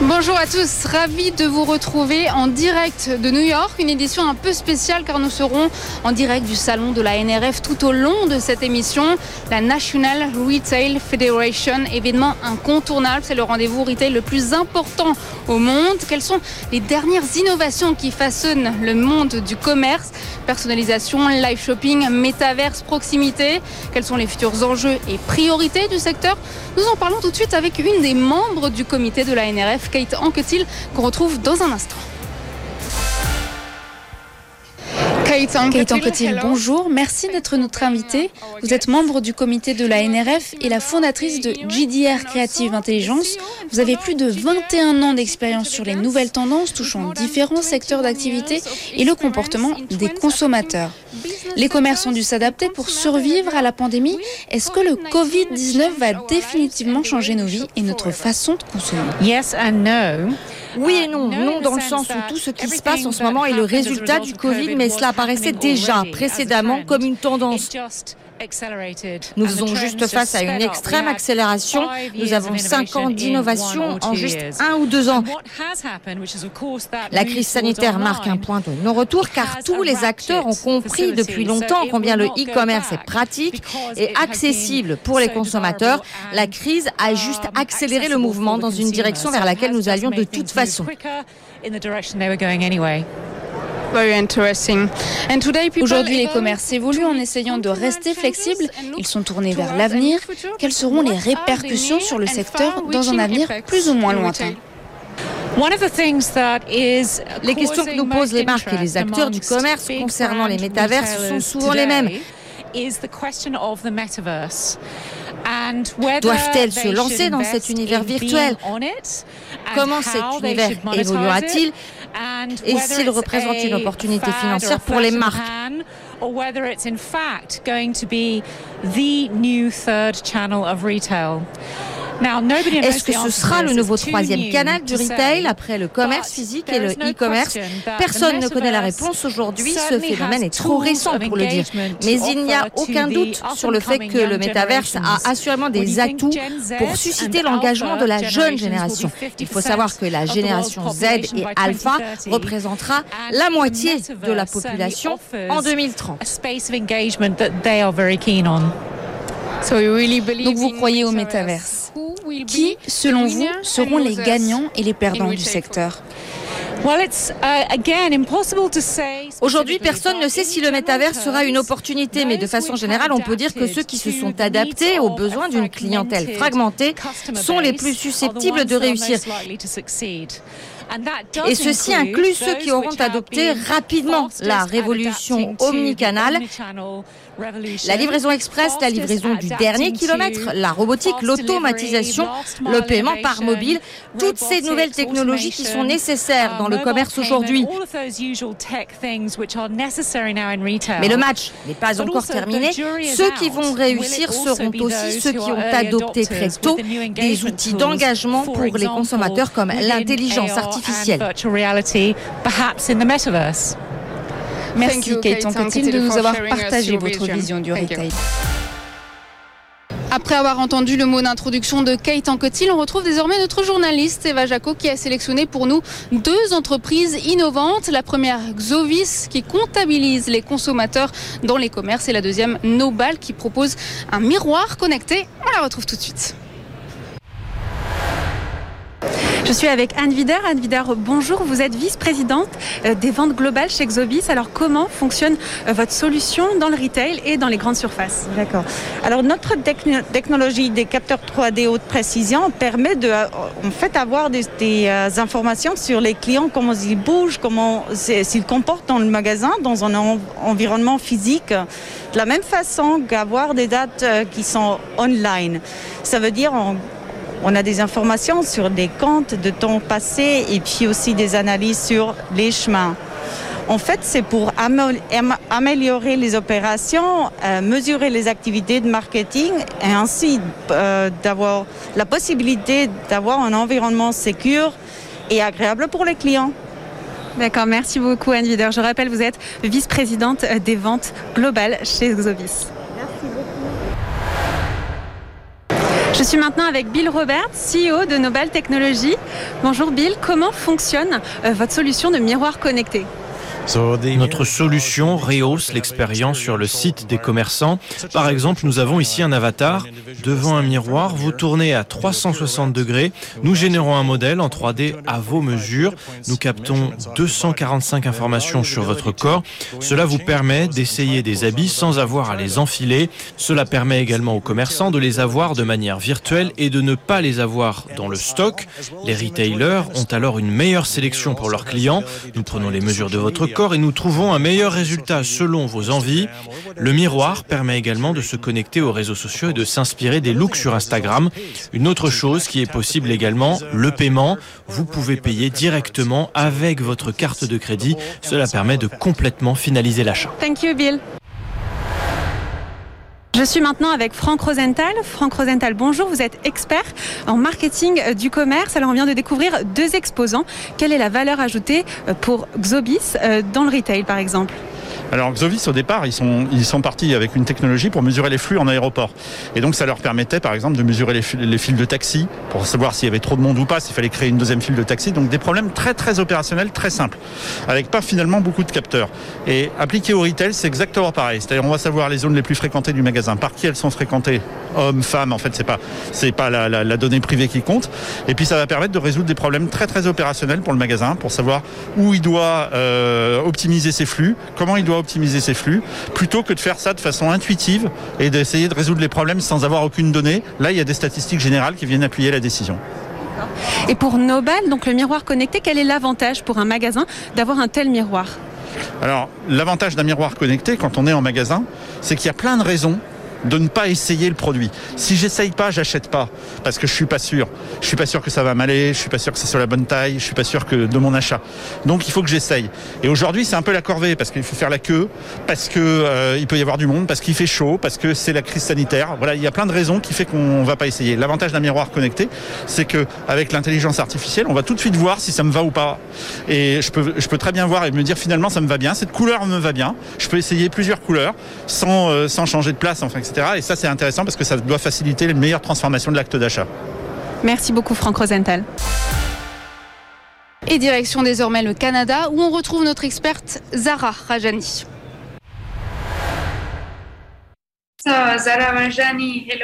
Bonjour à tous, ravi de vous retrouver en direct de New York, une édition un peu spéciale car nous serons en direct du salon de la NRF tout au long de cette émission, la National Retail Federation, événement incontournable, c'est le rendez-vous retail le plus important au monde. Quelles sont les dernières innovations qui façonnent le monde du commerce? Personnalisation, live shopping, métaverse, proximité. Quels sont les futurs enjeux et priorités du secteur? Nous en parlons tout de suite avec une des membres du comité de la NRF, Kate Anquetil, qu'on retrouve dans un instant. Kate Anquetil, bonjour. Merci d'être notre invitée. Vous êtes membre du comité de la NRF et la fondatrice de GDR Creative Intelligence. Vous avez plus de 21 ans d'expérience sur les nouvelles tendances touchant différents secteurs d'activité et le comportement des consommateurs. Les commerces ont dû s'adapter pour survivre à la pandémie. Est-ce que le Covid-19 va définitivement changer nos vies et notre façon de consommer? Yes and no. Oui et non. Non dans le sens où tout ce qui se passe en ce moment est le résultat du Covid, mais cela apparaissait déjà précédemment comme une tendance. Nous faisons juste face à une extrême accélération. Nous avons cinq ans d'innovation en juste un ou deux ans. La crise sanitaire marque un point de non-retour car tous les acteurs ont compris depuis longtemps combien le e-commerce est pratique et accessible pour les consommateurs. La crise a juste accéléré le mouvement dans une direction vers laquelle nous allions de toute façon. Aujourd'hui, les commerces évoluent en essayant de rester flexibles. Ils sont tournés vers l'avenir. Quelles seront les répercussions sur le secteur dans un avenir plus ou moins lointain les questions que nous posent les marques et les acteurs du commerce concernant les métaverses sont souvent les mêmes. Doivent-elles se lancer dans cet univers virtuel? Comment cet univers évoluera-t-il? Et s'il représente une opportunité financière pour les marques est-ce que ce sera le nouveau troisième canal du retail après le commerce physique et le e-commerce Personne ne connaît la réponse aujourd'hui. Ce phénomène est trop récent pour le dire. Mais il n'y a aucun doute sur le fait que le métaverse a assurément des atouts pour susciter l'engagement de la jeune génération. Il faut savoir que la génération Z et Alpha représentera la moitié de la population en 2030. Donc vous croyez au métaverse Qui, selon vous, seront les gagnants et les perdants du secteur Aujourd'hui, personne ne sait si le métavers sera une opportunité, mais de façon générale, on peut dire que ceux qui se sont adaptés aux besoins d'une clientèle fragmentée sont les plus susceptibles de réussir. Et ceci inclut ceux qui auront adopté rapidement la révolution omnicanale la livraison express, la livraison du dernier kilomètre, la robotique, l'automatisation, le paiement par mobile, toutes ces nouvelles technologies qui sont nécessaires dans le commerce aujourd'hui. Mais le match n'est pas encore terminé. Ceux qui vont réussir seront aussi ceux qui ont adopté très tôt des outils d'engagement pour les consommateurs comme l'intelligence artificielle. Merci Kate Anquetil de nous avoir partagé votre vision du retail. Après avoir entendu le mot d'introduction de Kate Anquetil, on retrouve désormais notre journaliste Eva Jaco qui a sélectionné pour nous deux entreprises innovantes. La première, Xovis, qui comptabilise les consommateurs dans les commerces, et la deuxième, Nobal, qui propose un miroir connecté. On la retrouve tout de suite. Je suis avec Anne Vider. Anne Vider, bonjour. Vous êtes vice-présidente euh, des ventes globales chez Xobis. Alors, comment fonctionne euh, votre solution dans le retail et dans les grandes surfaces? D'accord. Alors, notre technologie des capteurs 3D haute précision permet de, euh, en fait, avoir des, informations sur les clients, comment ils bougent, comment s'ils comportent dans le magasin, dans un environnement physique, de la même façon qu'avoir des dates qui sont online. Ça veut dire, on a des informations sur des comptes de temps passé et puis aussi des analyses sur les chemins. En fait, c'est pour améliorer les opérations, euh, mesurer les activités de marketing et ainsi euh, d'avoir la possibilité d'avoir un environnement sécur et agréable pour les clients. D'accord, merci beaucoup Anne Vider. Je rappelle, vous êtes vice-présidente des ventes globales chez Xobis. Je suis maintenant avec Bill Robert, CEO de Nobel Technologies. Bonjour Bill, comment fonctionne euh, votre solution de miroir connecté? Notre solution rehausse l'expérience sur le site des commerçants. Par exemple, nous avons ici un avatar. Devant un miroir, vous tournez à 360 degrés. Nous générons un modèle en 3D à vos mesures. Nous captons 245 informations sur votre corps. Cela vous permet d'essayer des habits sans avoir à les enfiler. Cela permet également aux commerçants de les avoir de manière virtuelle et de ne pas les avoir dans le stock. Les retailers ont alors une meilleure sélection pour leurs clients. Nous prenons les mesures de votre et nous trouvons un meilleur résultat selon vos envies. Le miroir permet également de se connecter aux réseaux sociaux et de s'inspirer des looks sur Instagram. Une autre chose qui est possible également, le paiement. Vous pouvez payer directement avec votre carte de crédit. Cela permet de complètement finaliser l'achat. Thank you Bill. Je suis maintenant avec Franck Rosenthal. Franck Rosenthal, bonjour, vous êtes expert en marketing euh, du commerce. Alors on vient de découvrir deux exposants. Quelle est la valeur ajoutée euh, pour Xobis euh, dans le retail par exemple? Alors Xovis au départ, ils sont, ils sont partis avec une technologie pour mesurer les flux en aéroport. Et donc ça leur permettait par exemple de mesurer les, fils de taxi pour savoir s'il y avait trop de monde ou pas, s'il fallait créer une deuxième file de taxi. Donc des problèmes très très opérationnels, très simples, avec pas finalement beaucoup de capteurs. Et appliqué au retail, c'est exactement pareil. C'est-à-dire on va savoir les zones les plus fréquentées du magasin, par qui elles sont fréquentées, hommes, femmes. En fait, c'est pas c'est pas la, la, donnée privée qui compte. Et puis ça va permettre de résoudre des problèmes très très opérationnels pour le magasin, pour savoir où il doit euh, optimiser ses flux, comment il doit optimiser ses flux, plutôt que de faire ça de façon intuitive et d'essayer de résoudre les problèmes sans avoir aucune donnée. Là, il y a des statistiques générales qui viennent appuyer la décision. Et pour Nobel, donc le miroir connecté, quel est l'avantage pour un magasin d'avoir un tel miroir? Alors, l'avantage d'un miroir connecté quand on est en magasin, c'est qu'il y a plein de raisons de ne pas essayer le produit. Si j'essaye pas, j'achète pas parce que je suis pas sûr. Je suis pas sûr que ça va m'aller, je suis pas sûr que c'est sur la bonne taille, je suis pas sûr que de mon achat. Donc il faut que j'essaye. Et aujourd'hui, c'est un peu la corvée parce qu'il faut faire la queue, parce que euh, il peut y avoir du monde, parce qu'il fait chaud, parce que c'est la crise sanitaire. Voilà, il y a plein de raisons qui fait qu'on va pas essayer. L'avantage d'un miroir connecté, c'est que avec l'intelligence artificielle, on va tout de suite voir si ça me va ou pas. Et je peux très bien voir et me dire finalement ça me va bien, cette couleur me va bien. Je peux essayer plusieurs couleurs sans euh, sans changer de place, enfin etc. Et ça, c'est intéressant parce que ça doit faciliter les meilleures transformations de l'acte d'achat. Merci beaucoup, Franck Rosenthal. Et direction désormais le Canada où on retrouve notre experte Zara Rajani.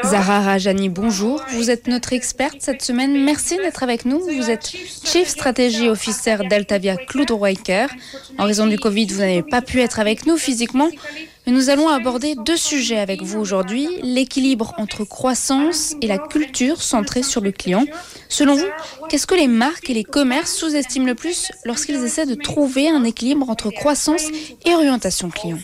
Zara Rajani, bonjour. Vous êtes notre experte cette semaine. Merci d'être avec nous. Vous êtes Chief Strategy Officer d'Altavia Cloudwaker. En raison du Covid, vous n'avez pas pu être avec nous physiquement, mais nous allons aborder deux sujets avec vous aujourd'hui. L'équilibre entre croissance et la culture centrée sur le client. Selon vous, qu'est-ce que les marques et les commerces sous-estiment le plus lorsqu'ils essaient de trouver un équilibre entre croissance et orientation client?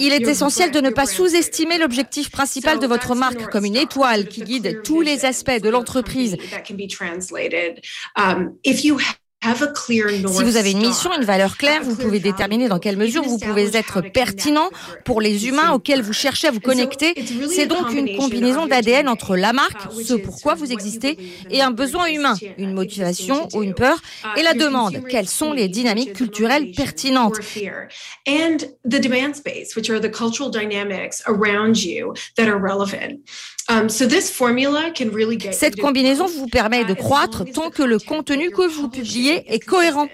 Il est essentiel de ne pas sous-estimer l'objectif principal de votre marque comme une étoile qui guide tous les aspects de l'entreprise. Si vous avez une mission, une valeur claire, vous pouvez déterminer dans quelle mesure vous pouvez être pertinent pour les humains auxquels vous cherchez à vous connecter. C'est donc une combinaison d'ADN entre la marque, ce pourquoi vous existez, et un besoin humain, une motivation ou une peur, et la demande. Quelles sont les dynamiques culturelles pertinentes Cette combinaison vous permet de croître tant que le contenu que vous publiez est cohérent.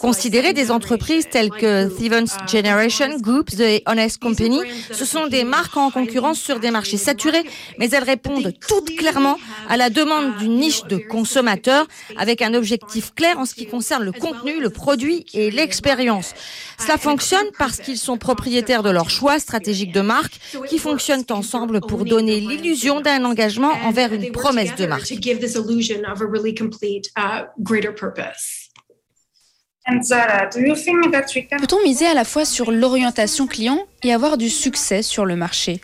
Considérez des entreprises telles que Stevens uh, Generation Group, The Honest Company. Ce sont des marques en concurrence sur des marchés saturés, mais elles répondent toutes clairement à la demande d'une niche de consommateurs avec un objectif clair en ce qui concerne le contenu, le produit et l'expérience. Cela fonctionne parce qu'ils sont propriétaires de leur choix stratégique de marque qui fonctionnent ensemble pour donner l'illusion d'un engagement envers une promesse de marque. Peut-on miser à la fois sur l'orientation client et avoir du succès sur le marché?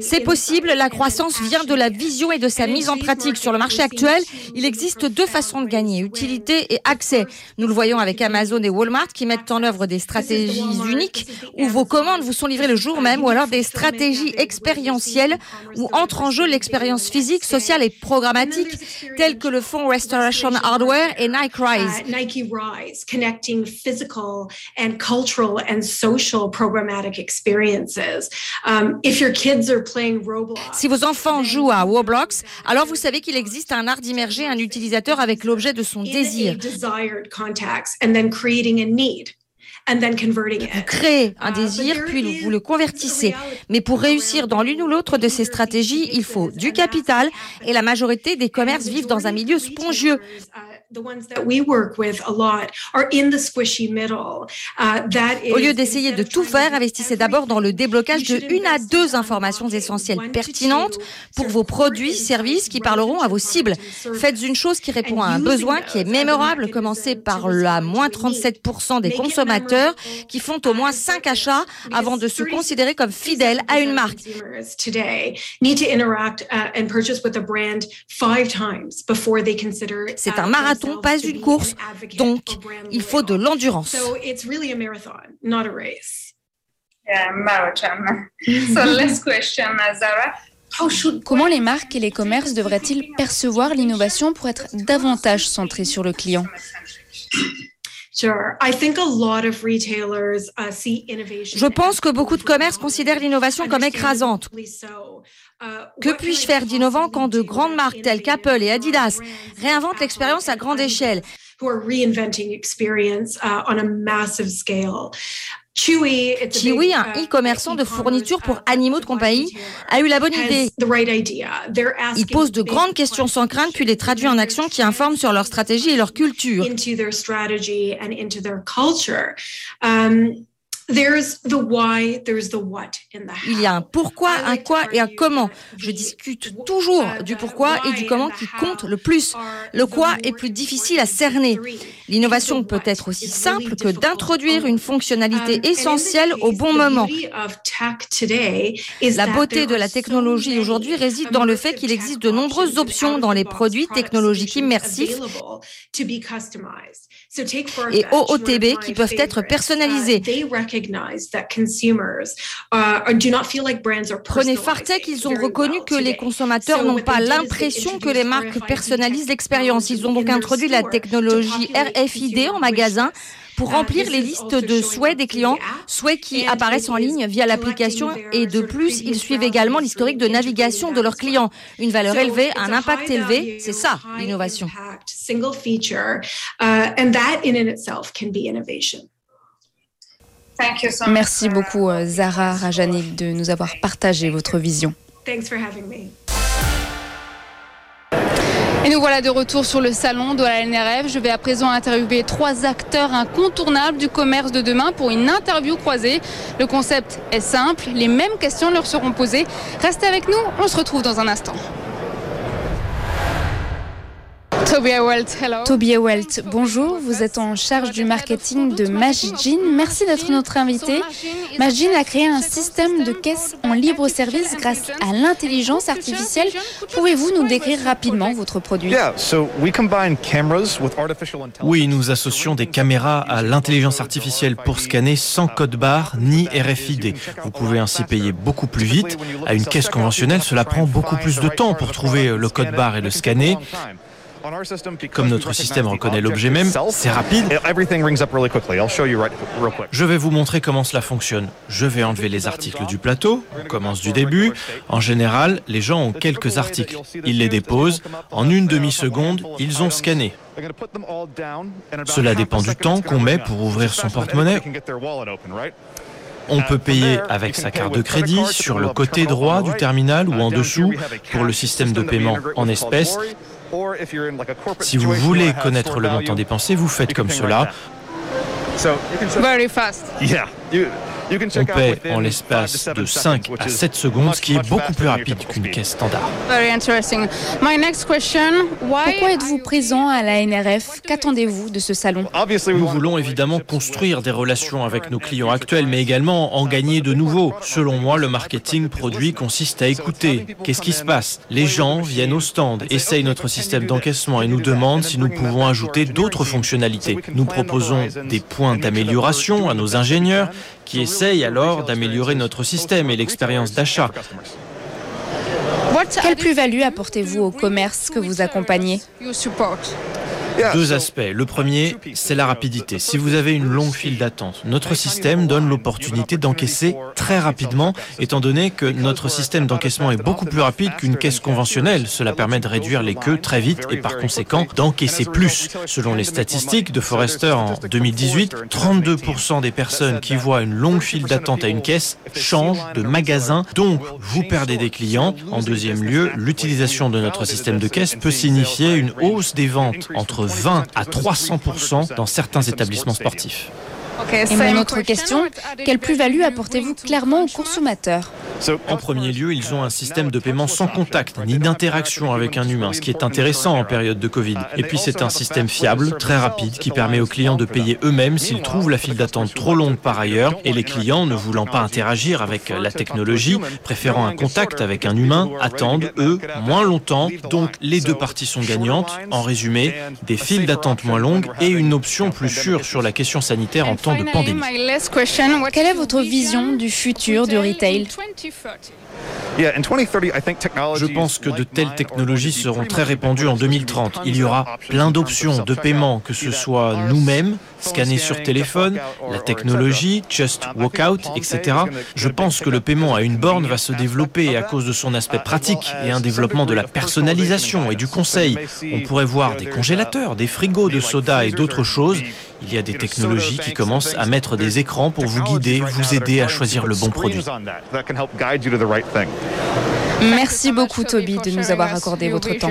C'est possible, la croissance vient de la vision et de sa mise en pratique. Sur le marché actuel, il existe deux façons de gagner, utilité et accès. Nous le voyons avec Amazon et Walmart qui mettent en œuvre des stratégies uniques où vos commandes vous sont livrées le jour même ou alors des stratégies expérientielles où entre en jeu l'expérience physique, sociale et programmatique telles que le font Restoration Hardware et Nike Rise. Social programmatic experiences. Um, if your kids are playing Roblox, si vos enfants jouent à Roblox, alors vous savez qu'il existe un art d'immerger un utilisateur avec l'objet de son désir. Vous créez un uh, désir, puis vous le convertissez. Mais pour réussir dans l'une ou l'autre de ces stratégies, il faut du capital et la majorité des commerces vivent dans un milieu spongieux. Uh, Au lieu d'essayer de tout faire, investissez d'abord dans le déblocage de une à deux informations essentielles pertinentes pour vos produits, services qui parleront à vos cibles. Faites une chose qui répond à un besoin qui est mémorable. Commencez par la moins 37% des consommateurs qui font au moins 5 achats avant de se considérer comme fidèles à une marque. C'est un marathon pas une course. Donc, il faut de l'endurance. Comment les marques et les commerces devraient-ils percevoir l'innovation pour être davantage centrés sur le client? Je pense que beaucoup de commerces considèrent l'innovation comme écrasante. Uh, que puis-je faire d'innovant quand de grandes marques telles qu'Apple et Adidas réinventent l'expérience à grande échelle? Chewy, un uh, e-commerçant de fournitures pour uh, animaux de compagnie, a eu la bonne idée. Il pose de grandes questions sans crainte puis les traduit en actions qui informent sur leur stratégie et leur culture. Il y a un pourquoi, un quoi et un comment. Je discute toujours du pourquoi et du comment qui compte le plus. Le quoi est plus difficile à cerner. L'innovation peut être aussi simple que d'introduire une fonctionnalité um, essentielle au bon moment. La beauté de la technologie aujourd'hui réside dans le fait qu'il existe de nombreuses options dans les produits technologiques immersifs et OOTB qui peuvent être personnalisés. Prenez Fartech, ils ont reconnu que les consommateurs n'ont pas l'impression que les marques personnalisent l'expérience. Ils ont donc introduit la technologie RFID en magasin pour remplir les listes de souhaits des clients, souhaits qui apparaissent en ligne via l'application et de plus, ils suivent également l'historique de navigation de leurs clients. Une valeur élevée, un impact élevé, c'est ça l'innovation. Merci beaucoup euh, Zara Rajani de nous avoir partagé votre vision. Et nous voilà de retour sur le salon de la NRF. Je vais à présent interviewer trois acteurs incontournables du commerce de demain pour une interview croisée. Le concept est simple, les mêmes questions leur seront posées. Restez avec nous, on se retrouve dans un instant. Toby Welt, bonjour. Vous êtes en charge du marketing de Magijin. Merci d'être notre invité. Magijin a créé un système de caisse en libre service grâce à l'intelligence artificielle. Pouvez-vous nous décrire rapidement votre produit? Oui, nous associons des caméras à l'intelligence artificielle pour scanner sans code barre ni RFID. Vous pouvez ainsi payer beaucoup plus vite. À une caisse conventionnelle, cela prend beaucoup plus de temps pour trouver le code barre et le scanner. Comme notre système reconnaît l'objet même, c'est rapide. Je vais vous montrer comment cela fonctionne. Je vais enlever les articles du plateau. On commence du début. En général, les gens ont quelques articles. Ils les déposent. En une demi-seconde, ils ont scanné. Cela dépend du temps qu'on met pour ouvrir son porte-monnaie. On peut payer avec sa carte de crédit sur le côté droit du terminal ou en dessous pour le système de paiement en espèces. Si vous voulez connaître le montant dépensé, vous faites comme cela. Very fast. On paie en l'espace de 5 à 7 secondes, ce qui est beaucoup plus rapide qu'une caisse standard. Pourquoi êtes-vous présent à la NRF Qu'attendez-vous de ce salon? Nous voulons évidemment construire des relations avec nos clients actuels, mais également en gagner de nouveaux. Selon moi, le marketing produit consiste à écouter. Qu'est-ce qui se passe? Les gens viennent au stand, essayent notre système d'encaissement et nous demandent si nous pouvons ajouter d'autres fonctionnalités. Nous proposons des points d'amélioration à nos ingénieurs qui essayent alors d'améliorer notre système et l'expérience d'achat. Quelle plus-value apportez-vous au commerce que vous accompagnez? Deux aspects. Le premier, c'est la rapidité. Si vous avez une longue file d'attente, notre système donne l'opportunité d'encaisser très rapidement, étant donné que notre système d'encaissement est beaucoup plus rapide qu'une caisse conventionnelle. Cela permet de réduire les queues très vite et par conséquent d'encaisser plus. Selon les statistiques de Forrester en 2018, 32% des personnes qui voient une longue file d'attente à une caisse changent de magasin, donc vous perdez des clients. En deuxième lieu, l'utilisation de notre système de caisse peut signifier une hausse des ventes entre 20 à 300% dans certains établissements sportifs. Et mon autre question, quelle plus-value apportez-vous clairement aux consommateurs en premier lieu, ils ont un système de paiement sans contact ni d'interaction avec un humain, ce qui est intéressant en période de Covid. Et puis c'est un système fiable, très rapide, qui permet aux clients de payer eux-mêmes s'ils trouvent la file d'attente trop longue par ailleurs. Et les clients, ne voulant pas interagir avec la technologie, préférant un contact avec un humain, attendent, eux, moins longtemps. Donc les deux parties sont gagnantes. En résumé, des files d'attente moins longues et une option plus sûre sur la question sanitaire en temps de pandémie. Quelle est votre vision du futur du retail? je pense que de telles technologies seront très répandues en 2030. Il y aura plein d'options de paiement, que ce soit nous-mêmes, scanner sur téléphone, la technologie, Just Walk Out, etc. Je pense que le paiement à une borne va se développer à cause de son aspect pratique et un développement de la personnalisation et du conseil. On pourrait voir des congélateurs, des frigos de soda et d'autres choses. Il y a des technologies qui commencent à mettre des écrans pour vous guider, vous aider à choisir le bon produit. Merci beaucoup Toby de nous avoir accordé votre temps.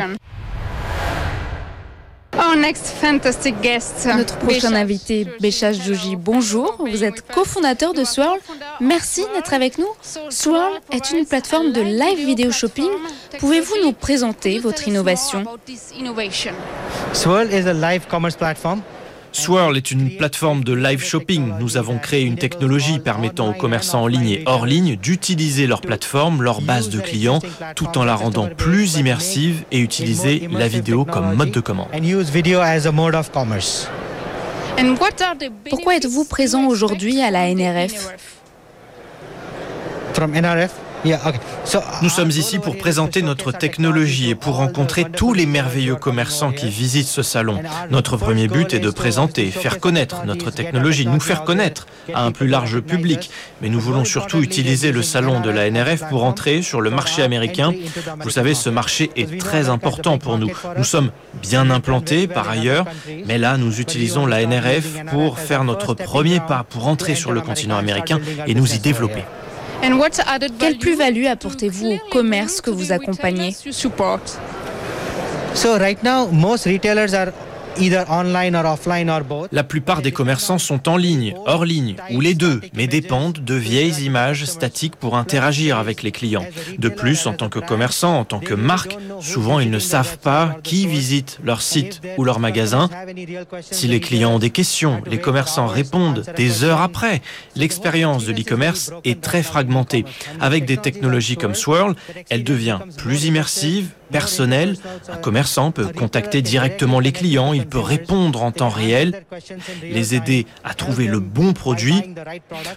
Notre prochain invité, Bécha Jouji, bonjour. Vous êtes cofondateur de Swirl. Merci d'être avec nous. Swirl est une plateforme de live video shopping. Pouvez-vous nous présenter votre innovation Swirl is a live commerce platform Swirl est une plateforme de live shopping. Nous avons créé une technologie permettant aux commerçants en ligne et hors ligne d'utiliser leur plateforme, leur base de clients, tout en la rendant plus immersive et utiliser la vidéo comme mode de commande. Pourquoi êtes-vous présent aujourd'hui à la NRF nous sommes ici pour présenter notre technologie et pour rencontrer tous les merveilleux commerçants qui visitent ce salon. Notre premier but est de présenter, faire connaître notre technologie, nous faire connaître à un plus large public. Mais nous voulons surtout utiliser le salon de la NRF pour entrer sur le marché américain. Vous savez, ce marché est très important pour nous. Nous sommes bien implantés par ailleurs, mais là, nous utilisons la NRF pour faire notre premier pas pour entrer sur le continent américain et nous y développer. Quelle plus-value apportez-vous au commerce que vous accompagnez? La plupart des commerçants sont en ligne, hors ligne, ou les deux, mais dépendent de vieilles images statiques pour interagir avec les clients. De plus, en tant que commerçant, en tant que marque, souvent ils ne savent pas qui visite leur site ou leur magasin. Si les clients ont des questions, les commerçants répondent des heures après. L'expérience de l'e-commerce est très fragmentée. Avec des technologies comme Swirl, elle devient plus immersive, personnelle. Un commerçant peut contacter directement les clients, peut répondre en temps réel, les aider à trouver le bon produit.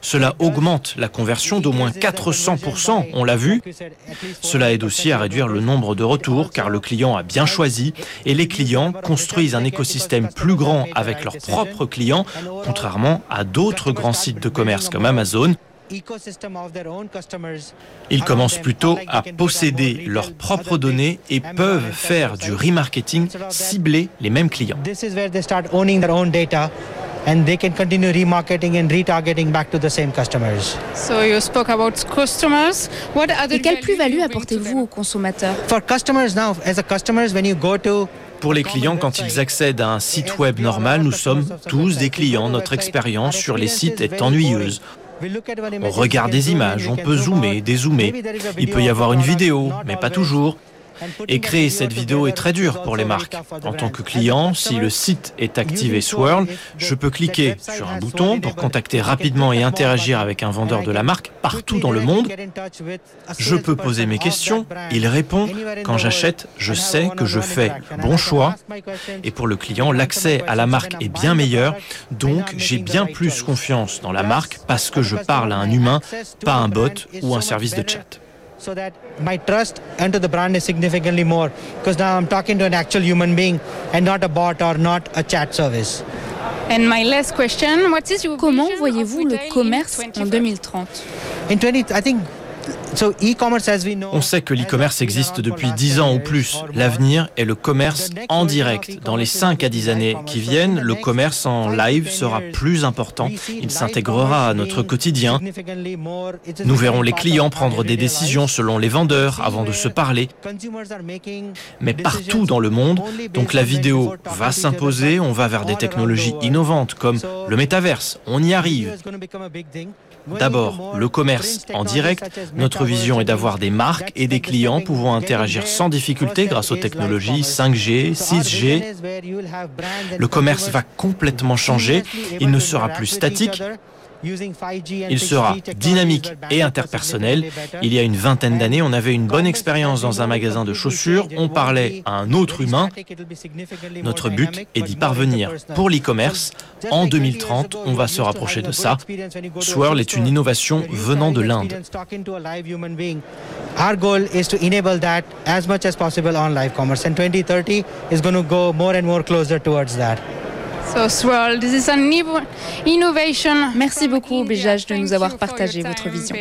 Cela augmente la conversion d'au moins 400%, on l'a vu. Cela aide aussi à réduire le nombre de retours car le client a bien choisi et les clients construisent un écosystème plus grand avec leurs propres clients, contrairement à d'autres grands sites de commerce comme Amazon ils commencent plutôt à posséder leurs propres données et peuvent faire du remarketing cibler les mêmes clients. and they can continue remarketing and retargeting back to the same customers. So you spoke about customers. What other Et quelle plus-value apportez-vous aux consommateurs? For customers now, as a customers, when you go to pour les clients, quand ils accèdent à un site web normal, nous sommes tous des clients. Notre expérience sur les sites est ennuyeuse. On regarde des images, on peut zoomer, dézoomer. Il peut y avoir une vidéo, mais pas toujours. Et créer cette vidéo est très dur pour les marques. En tant que client, si le site est activé Swirl, je peux cliquer sur un bouton pour contacter rapidement et interagir avec un vendeur de la marque partout dans le monde. Je peux poser mes questions, il répond. Quand j'achète, je sais que je fais bon choix. Et pour le client, l'accès à la marque est bien meilleur. Donc, j'ai bien plus confiance dans la marque parce que je parle à un humain, pas un bot ou un service de chat. So that my trust into the brand is significantly more. Because now I'm talking to an actual human being and not a bot or not a chat service. And my last question, what is your Comment voyez-vous le commerce en 2030 In 20 I think On sait que l'e-commerce existe depuis 10 ans ou plus. L'avenir est le commerce en direct. Dans les 5 à 10 années qui viennent, le commerce en live sera plus important. Il s'intégrera à notre quotidien. Nous verrons les clients prendre des décisions selon les vendeurs avant de se parler. Mais partout dans le monde, donc la vidéo va s'imposer, on va vers des technologies innovantes comme le métaverse. On y arrive. D'abord, le commerce en direct. Notre vision est d'avoir des marques et des clients pouvant interagir sans difficulté grâce aux technologies 5G, 6G. Le commerce va complètement changer. Il ne sera plus statique. Il sera dynamique et interpersonnel. Il y a une vingtaine d'années, on avait une bonne expérience dans un magasin de chaussures. On parlait à un autre humain. Notre but est d'y parvenir. Pour l'e-commerce, en 2030, on va se rapprocher de ça. Swirl est une innovation venant de l'Inde. Our goal is to enable that as much as possible on live commerce, and 2030 is going to go more and more closer towards that. Merci beaucoup, Béjage, de nous avoir partagé votre vision.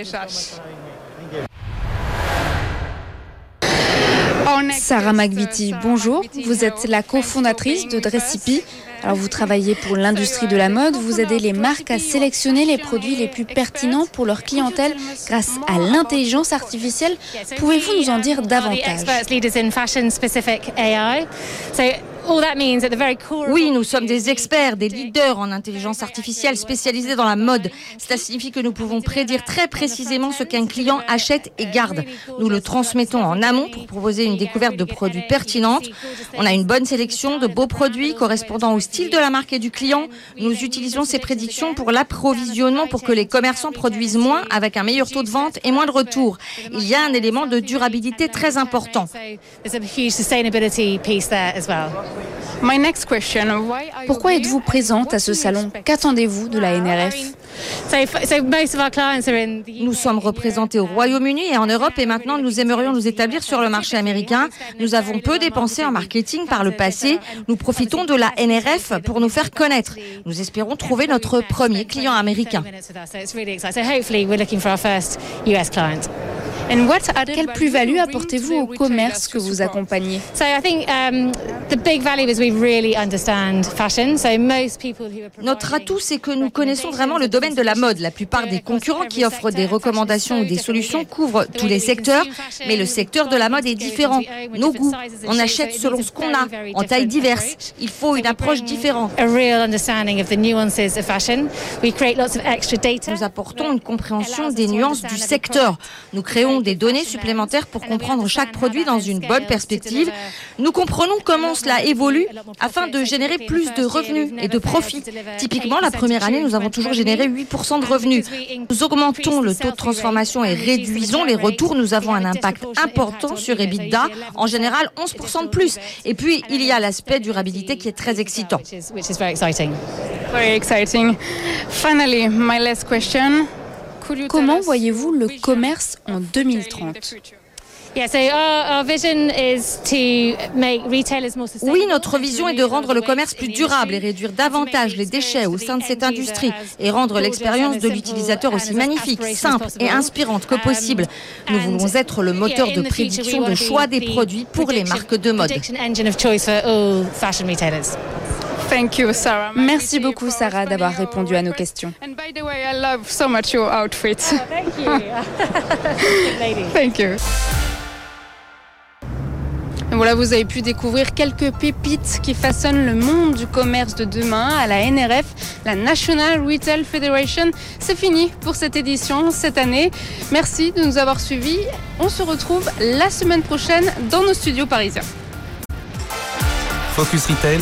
Sarah Magviti, bonjour. Vous êtes la cofondatrice de Dressipi. Alors vous travaillez pour l'industrie de la mode, vous aidez les marques à sélectionner les produits les plus pertinents pour leur clientèle grâce à l'intelligence artificielle. Pouvez-vous nous en dire davantage? Oui, nous sommes des experts, des leaders en intelligence artificielle spécialisés dans la mode. Cela signifie que nous pouvons prédire très précisément ce qu'un client achète et garde. Nous le transmettons en amont pour proposer une découverte de produits pertinente. On a une bonne sélection de beaux produits correspondant au style de la marque et du client. Nous utilisons ces prédictions pour l'approvisionnement pour que les commerçants produisent moins avec un meilleur taux de vente et moins de retours. Il y a un élément de durabilité très important. Pourquoi êtes-vous présente à ce salon? Qu'attendez-vous de la NRF Nous sommes représentés au Royaume-Uni et en Europe et maintenant nous aimerions nous établir sur le marché américain. Nous avons peu dépensé en marketing par le passé. Nous profitons de la NRF pour nous faire connaître. Nous espérons trouver notre premier client américain. Quelle plus-value apportez-vous au commerce que vous accompagnez? Notre atout, c'est que nous connaissons vraiment le domaine de la mode. La plupart des concurrents qui offrent des recommandations ou des solutions couvrent tous les secteurs, mais le secteur de la mode est différent. Nos goûts, on achète selon ce qu'on a, en tailles diverses. Il faut une approche différente. Nous apportons une compréhension des nuances du secteur. Nous créons des données supplémentaires pour comprendre chaque produit dans une bonne perspective. Nous comprenons comment cela évolue afin de générer plus de revenus et de profits. Typiquement, la première année, nous avons toujours généré 8% de revenus. Nous augmentons le taux de transformation et réduisons les retours. Nous avons un impact important sur EBITDA, en général 11% de plus. Et puis, il y a l'aspect durabilité qui est très excitant. Very exciting. Finally, my last question. Comment voyez-vous le commerce en 2030 oui, notre vision est de rendre le commerce plus durable et réduire davantage les déchets au sein de cette industrie et rendre l'expérience de l'utilisateur aussi magnifique, simple et inspirante que possible. Nous voulons être le moteur de prédiction de choix des produits pour les marques de mode. Thank you, Sarah. Merci beaucoup, Sarah, d'avoir répondu à nos questions. And by the way, I love so much your outfit. Thank you. thank you. Voilà, vous avez pu découvrir quelques pépites qui façonnent le monde du commerce de demain à la NRF, la National Retail Federation. C'est fini pour cette édition cette année. Merci de nous avoir suivis. On se retrouve la semaine prochaine dans nos studios parisiens. Focus Retail,